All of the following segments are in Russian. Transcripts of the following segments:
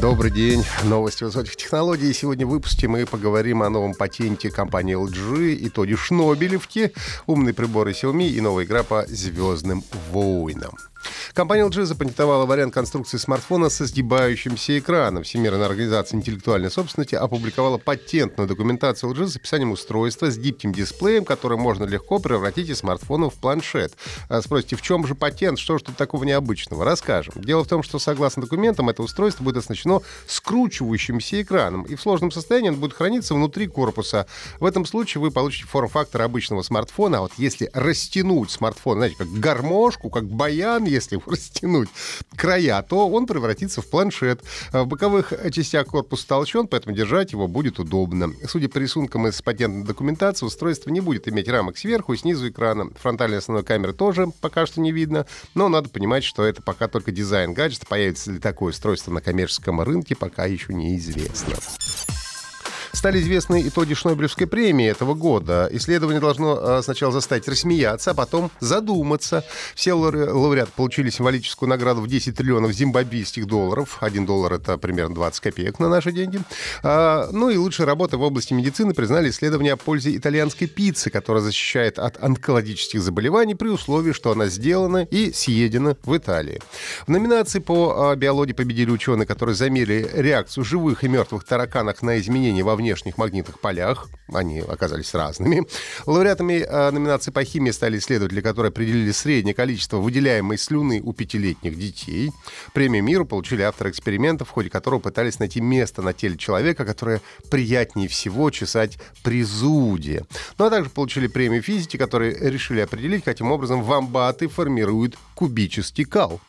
Добрый день. Новости высоких технологий. Сегодня в выпуске мы поговорим о новом патенте компании LG, итоге Шнобелевки, умные приборы Xiaomi и новая игра по «Звездным войнам». Компания LG запатентовала вариант конструкции смартфона со сгибающимся экраном. Всемирная организация интеллектуальной собственности опубликовала патентную документацию LG с описанием устройства с гибким дисплеем, которое можно легко превратить из смартфона в планшет. А спросите, в чем же патент? Что же тут такого необычного? Расскажем. Дело в том, что согласно документам это устройство будет оснащено скручивающимся экраном, и в сложном состоянии он будет храниться внутри корпуса. В этом случае вы получите форм-фактор обычного смартфона, а вот если растянуть смартфон, знаете, как гармошку, как баян, если его растянуть края, то он превратится в планшет. В боковых частях корпус толщен, поэтому держать его будет удобно. Судя по рисункам из патентной документации, устройство не будет иметь рамок сверху и снизу экрана. Фронтальной основной камеры тоже пока что не видно, но надо понимать, что это пока только дизайн гаджета. Появится ли такое устройство на коммерческом рынке, пока еще неизвестно стали известны итоги Шнобелевской премии этого года. Исследование должно а, сначала заставить рассмеяться, а потом задуматься. Все лауреаты получили символическую награду в 10 триллионов зимбабвийских долларов. Один доллар — это примерно 20 копеек на наши деньги. А, ну и лучшие работы в области медицины признали исследование о пользе итальянской пиццы, которая защищает от онкологических заболеваний при условии, что она сделана и съедена в Италии. В номинации по а, биологии победили ученые, которые замерили реакцию живых и мертвых тараканов на изменения во внешних магнитных полях. Они оказались разными. Лауреатами э, номинации по химии стали исследователи, которые определили среднее количество выделяемой слюны у пятилетних детей. Премию миру получили авторы эксперимента, в ходе которого пытались найти место на теле человека, которое приятнее всего чесать при зуде. Ну а также получили премию физики, которые решили определить, каким образом вамбаты формируют кубический кал.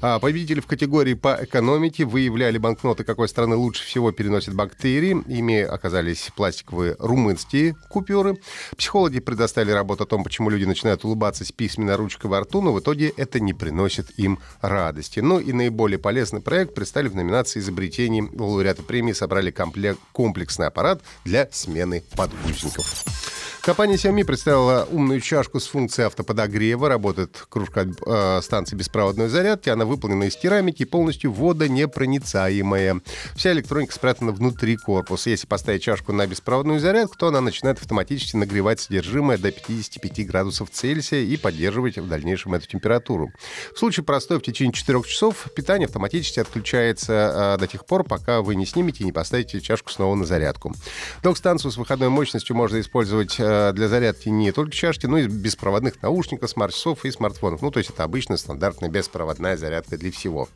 А победители в категории по экономике выявляли банкноты, какой страны лучше всего переносят бактерии. Ими оказались пластиковые румынские купюры. Психологи предоставили работу о том, почему люди начинают улыбаться с письменной ручкой во рту, но в итоге это не приносит им радости. Ну и наиболее полезный проект представили в номинации изобретений. Лауреаты премии собрали комплект, комплексный аппарат для смены подгузников. Компания Xiaomi представила умную чашку с функцией автоподогрева. Работает кружка э, станции беспроводной зарядки. Она выполнена из керамики и полностью водонепроницаемая. Вся электроника спрятана внутри корпуса. Если поставить чашку на беспроводную зарядку, то она начинает автоматически нагревать содержимое до 55 градусов Цельсия и поддерживать в дальнейшем эту температуру. В случае простой в течение 4 часов питание автоматически отключается э, до тех пор, пока вы не снимете и не поставите чашку снова на зарядку. Док-станцию с выходной мощностью можно использовать Э, для зарядки не только чашки, но и беспроводных наушников, смарт-часов и смартфонов. Ну, то есть это обычная стандартная беспроводная зарядка для всего.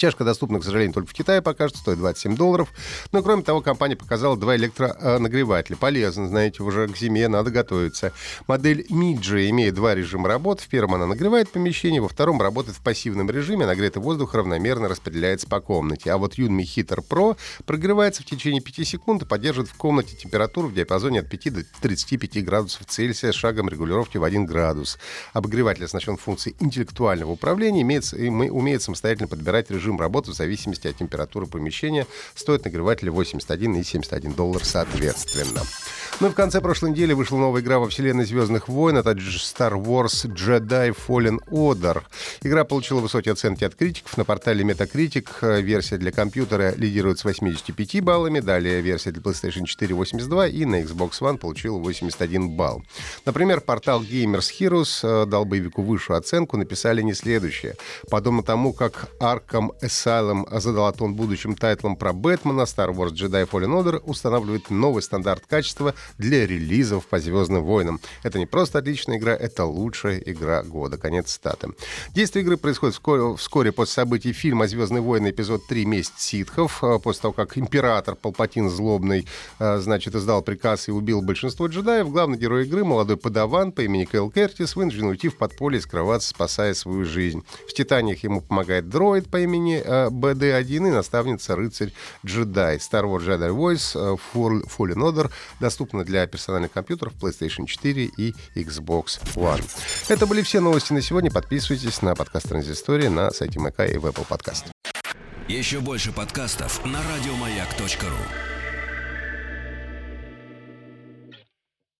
Чашка доступна, к сожалению, только в Китае пока что, стоит 27 долларов. Но, кроме того, компания показала два электронагревателя. Полезно, знаете, уже к зиме надо готовиться. Модель Midge имеет два режима работы. В первом она нагревает помещение, во втором работает в пассивном режиме. Нагретый воздух равномерно распределяется по комнате. А вот Yunmi Heater Pro прогревается в течение 5 секунд и поддерживает в комнате температуру в диапазоне от 5 до 35 градусов Цельсия с шагом регулировки в 1 градус. Обогреватель оснащен функцией интеллектуального управления, имеет, умеет самостоятельно подбирать режим режим работы в зависимости от температуры помещения. Стоит нагреватели 81 и 71 доллар соответственно. Ну и в конце прошлой недели вышла новая игра во вселенной Звездных войн. Это Star Wars Jedi Fallen Order. Игра получила высокие оценки от критиков. На портале Metacritic э, версия для компьютера лидирует с 85 баллами. Далее версия для PlayStation 4 82 и на Xbox One получила 81 балл. Например, портал Gamers Heroes э, дал боевику высшую оценку. Написали не следующее. Подобно тому, как Arkham Asylum задала тон будущим тайтлам про Бэтмена, Star Wars Jedi Fallen Order устанавливает новый стандарт качества для релизов по Звездным войнам. Это не просто отличная игра, это лучшая игра года. Конец статы. Действие игры происходит вскоре, вскоре после событий фильма «Звездные войны» эпизод 3 «Месть ситхов». А, после того, как император Палпатин злобный, а, значит, издал приказ и убил большинство джедаев, главный герой игры, молодой подаван по имени Кэл Кертис, вынужден уйти в подполье и скрываться, спасая свою жизнь. В «Титаниях» ему помогает дроид по имени а, БД-1 и наставница рыцарь джедай. Star Wars Jedi Voice Fallen Order доступна для персональных компьютеров PlayStation 4 и Xbox One. Это были все новости на сегодня. Подписывайтесь на подкаст Транзистория на сайте МК и в Apple Podcast. Еще больше подкастов на радиомаяк.ру.